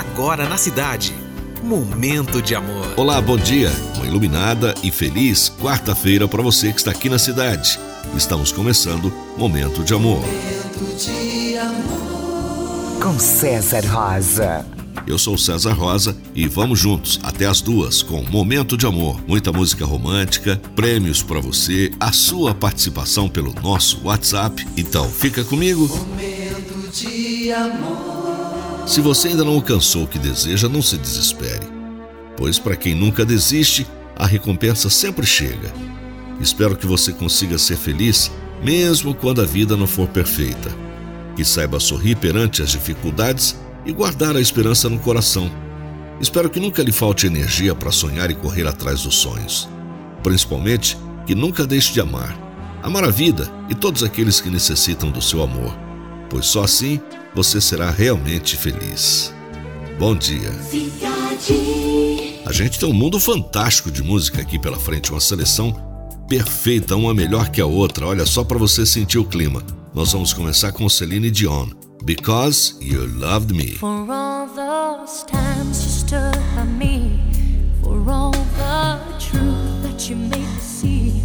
agora na cidade. Momento de amor. Olá, bom dia. Uma iluminada e feliz quarta-feira para você que está aqui na cidade. Estamos começando Momento de Amor. Momento de amor. Com César Rosa. Eu sou César Rosa e vamos juntos até as duas com Momento de Amor. Muita música romântica, prêmios para você, a sua participação pelo nosso WhatsApp. Então, fica comigo. Momento de amor. Se você ainda não alcançou o que deseja, não se desespere. Pois para quem nunca desiste, a recompensa sempre chega. Espero que você consiga ser feliz mesmo quando a vida não for perfeita. Que saiba sorrir perante as dificuldades e guardar a esperança no coração. Espero que nunca lhe falte energia para sonhar e correr atrás dos sonhos. Principalmente, que nunca deixe de amar. Amar a vida e todos aqueles que necessitam do seu amor, pois só assim você será realmente feliz. Bom dia. A gente tem um mundo fantástico de música aqui pela frente, uma seleção perfeita, uma melhor que a outra. Olha só para você sentir o clima. Nós vamos começar com Celine Dion. Because you loved me. For all those times you stood by me, for all the truth that you made me see,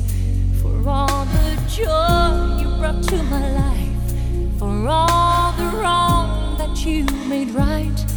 for all the joy you brought to my life, you made right.